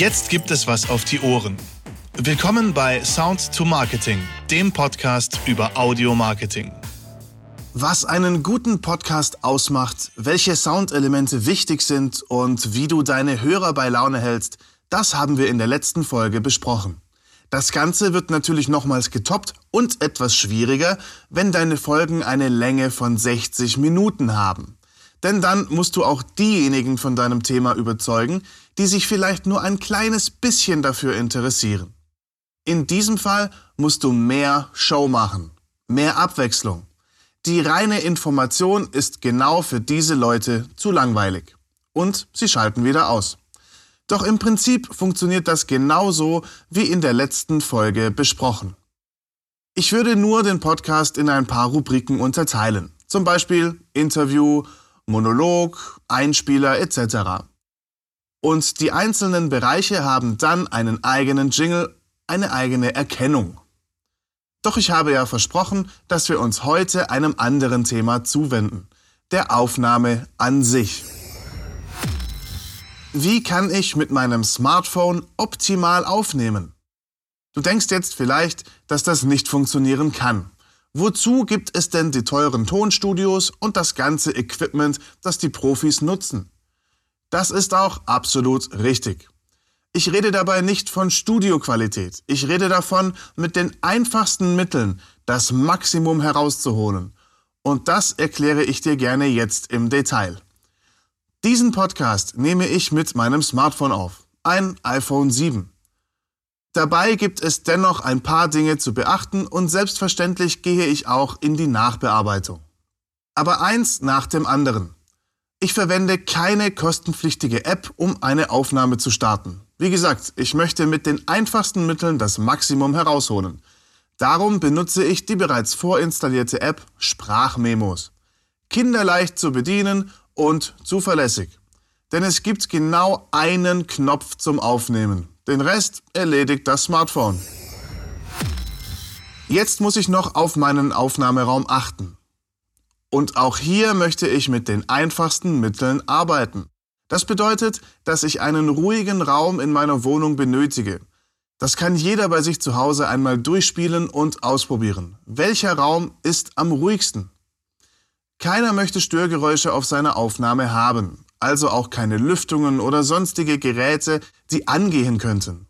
Jetzt gibt es was auf die Ohren. Willkommen bei Sound to Marketing, dem Podcast über Audio Marketing. Was einen guten Podcast ausmacht, welche Soundelemente wichtig sind und wie du deine Hörer bei Laune hältst, das haben wir in der letzten Folge besprochen. Das Ganze wird natürlich nochmals getoppt und etwas schwieriger, wenn deine Folgen eine Länge von 60 Minuten haben. Denn dann musst du auch diejenigen von deinem Thema überzeugen, die sich vielleicht nur ein kleines bisschen dafür interessieren. In diesem Fall musst du mehr Show machen, mehr Abwechslung. Die reine Information ist genau für diese Leute zu langweilig. Und sie schalten wieder aus. Doch im Prinzip funktioniert das genauso wie in der letzten Folge besprochen. Ich würde nur den Podcast in ein paar Rubriken unterteilen. Zum Beispiel Interview, Monolog, Einspieler etc. Und die einzelnen Bereiche haben dann einen eigenen Jingle, eine eigene Erkennung. Doch ich habe ja versprochen, dass wir uns heute einem anderen Thema zuwenden, der Aufnahme an sich. Wie kann ich mit meinem Smartphone optimal aufnehmen? Du denkst jetzt vielleicht, dass das nicht funktionieren kann. Wozu gibt es denn die teuren Tonstudios und das ganze Equipment, das die Profis nutzen? Das ist auch absolut richtig. Ich rede dabei nicht von Studioqualität. Ich rede davon, mit den einfachsten Mitteln das Maximum herauszuholen. Und das erkläre ich dir gerne jetzt im Detail. Diesen Podcast nehme ich mit meinem Smartphone auf, ein iPhone 7. Dabei gibt es dennoch ein paar Dinge zu beachten und selbstverständlich gehe ich auch in die Nachbearbeitung. Aber eins nach dem anderen. Ich verwende keine kostenpflichtige App, um eine Aufnahme zu starten. Wie gesagt, ich möchte mit den einfachsten Mitteln das Maximum herausholen. Darum benutze ich die bereits vorinstallierte App Sprachmemos. Kinderleicht zu bedienen und zuverlässig. Denn es gibt genau einen Knopf zum Aufnehmen. Den Rest erledigt das Smartphone. Jetzt muss ich noch auf meinen Aufnahmeraum achten. Und auch hier möchte ich mit den einfachsten Mitteln arbeiten. Das bedeutet, dass ich einen ruhigen Raum in meiner Wohnung benötige. Das kann jeder bei sich zu Hause einmal durchspielen und ausprobieren. Welcher Raum ist am ruhigsten? Keiner möchte Störgeräusche auf seiner Aufnahme haben, also auch keine Lüftungen oder sonstige Geräte, die angehen könnten.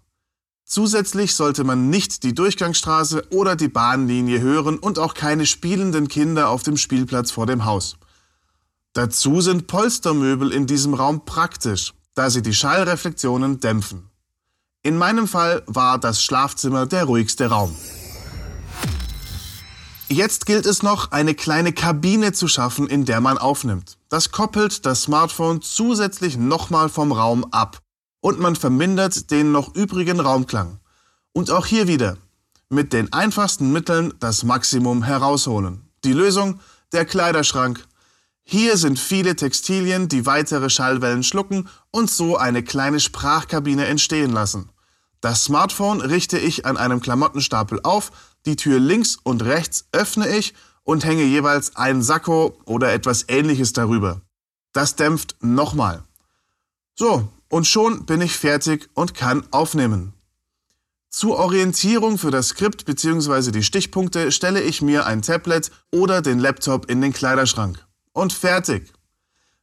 Zusätzlich sollte man nicht die Durchgangsstraße oder die Bahnlinie hören und auch keine spielenden Kinder auf dem Spielplatz vor dem Haus. Dazu sind Polstermöbel in diesem Raum praktisch, da sie die Schallreflexionen dämpfen. In meinem Fall war das Schlafzimmer der ruhigste Raum. Jetzt gilt es noch, eine kleine Kabine zu schaffen, in der man aufnimmt. Das koppelt das Smartphone zusätzlich nochmal vom Raum ab und man vermindert den noch übrigen Raumklang. Und auch hier wieder, mit den einfachsten Mitteln das Maximum herausholen. Die Lösung? Der Kleiderschrank hier sind viele Textilien, die weitere Schallwellen schlucken und so eine kleine Sprachkabine entstehen lassen. Das Smartphone richte ich an einem Klamottenstapel auf, die Tür links und rechts öffne ich und hänge jeweils einen Sakko oder etwas ähnliches darüber. Das dämpft nochmal. So, und schon bin ich fertig und kann aufnehmen. Zur Orientierung für das Skript bzw. die Stichpunkte stelle ich mir ein Tablet oder den Laptop in den Kleiderschrank und fertig.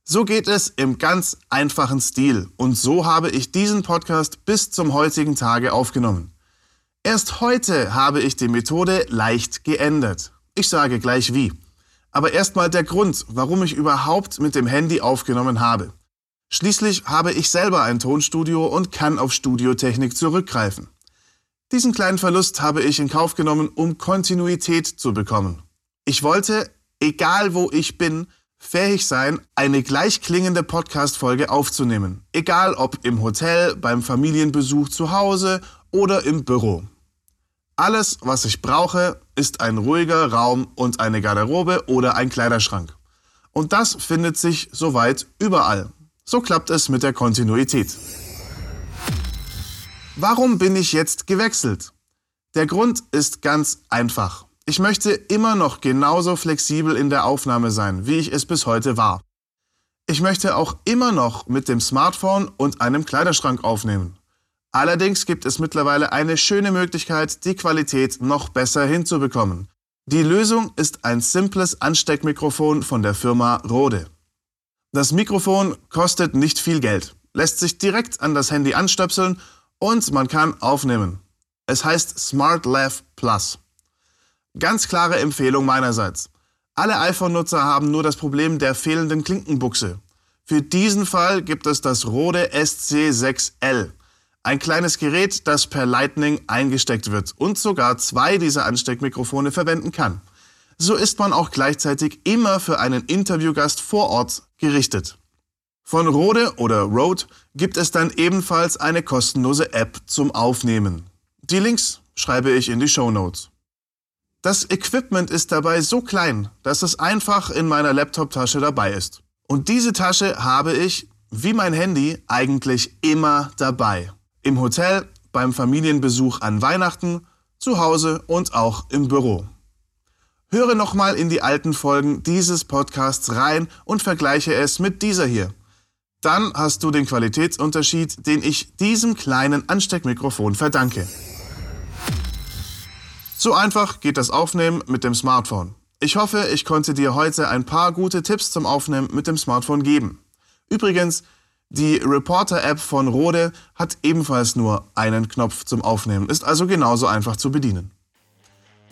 So geht es im ganz einfachen Stil und so habe ich diesen Podcast bis zum heutigen Tage aufgenommen. Erst heute habe ich die Methode leicht geändert. Ich sage gleich wie. Aber erstmal der Grund, warum ich überhaupt mit dem Handy aufgenommen habe. Schließlich habe ich selber ein Tonstudio und kann auf Studiotechnik zurückgreifen. Diesen kleinen Verlust habe ich in Kauf genommen, um Kontinuität zu bekommen. Ich wollte, egal wo ich bin, fähig sein, eine gleichklingende Podcast-Folge aufzunehmen. Egal ob im Hotel, beim Familienbesuch zu Hause oder im Büro. Alles, was ich brauche, ist ein ruhiger Raum und eine Garderobe oder ein Kleiderschrank. Und das findet sich soweit überall. So klappt es mit der Kontinuität. Warum bin ich jetzt gewechselt? Der Grund ist ganz einfach. Ich möchte immer noch genauso flexibel in der Aufnahme sein, wie ich es bis heute war. Ich möchte auch immer noch mit dem Smartphone und einem Kleiderschrank aufnehmen. Allerdings gibt es mittlerweile eine schöne Möglichkeit, die Qualität noch besser hinzubekommen. Die Lösung ist ein simples Ansteckmikrofon von der Firma Rode. Das Mikrofon kostet nicht viel Geld, lässt sich direkt an das Handy anstöpseln und man kann aufnehmen. Es heißt Smart Lav Plus. Ganz klare Empfehlung meinerseits. Alle iPhone-Nutzer haben nur das Problem der fehlenden Klinkenbuchse. Für diesen Fall gibt es das Rode SC6L. Ein kleines Gerät, das per Lightning eingesteckt wird und sogar zwei dieser Ansteckmikrofone verwenden kann. So ist man auch gleichzeitig immer für einen Interviewgast vor Ort gerichtet. Von Rode oder Rode gibt es dann ebenfalls eine kostenlose App zum Aufnehmen. Die Links schreibe ich in die Show Notes. Das Equipment ist dabei so klein, dass es einfach in meiner Laptop-Tasche dabei ist. Und diese Tasche habe ich, wie mein Handy, eigentlich immer dabei. Im Hotel, beim Familienbesuch an Weihnachten, zu Hause und auch im Büro. Höre nochmal in die alten Folgen dieses Podcasts rein und vergleiche es mit dieser hier. Dann hast du den Qualitätsunterschied, den ich diesem kleinen Ansteckmikrofon verdanke. So einfach geht das Aufnehmen mit dem Smartphone. Ich hoffe, ich konnte dir heute ein paar gute Tipps zum Aufnehmen mit dem Smartphone geben. Übrigens, die Reporter-App von Rode hat ebenfalls nur einen Knopf zum Aufnehmen, ist also genauso einfach zu bedienen.